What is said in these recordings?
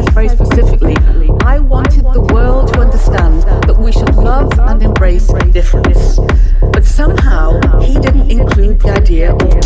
very specifically, I wanted the world to understand that we should love and embrace difference. But somehow he didn't include the idea of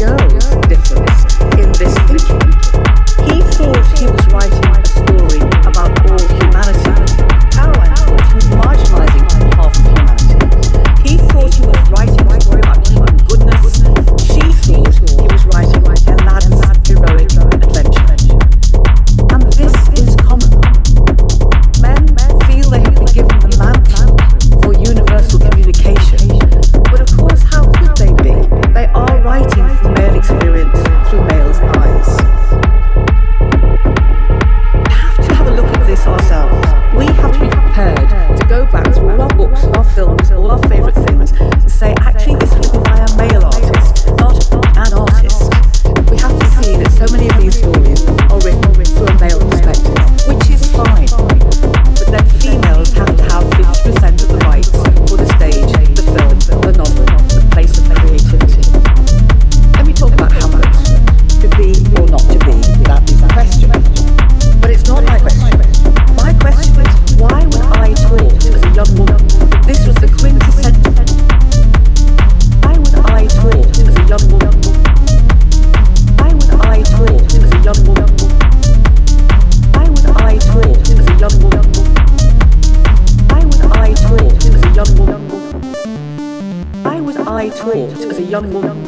I taught as a young woman?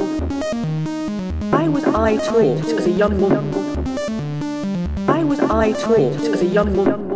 I was I taught as a young woman? I was I taught as a young woman?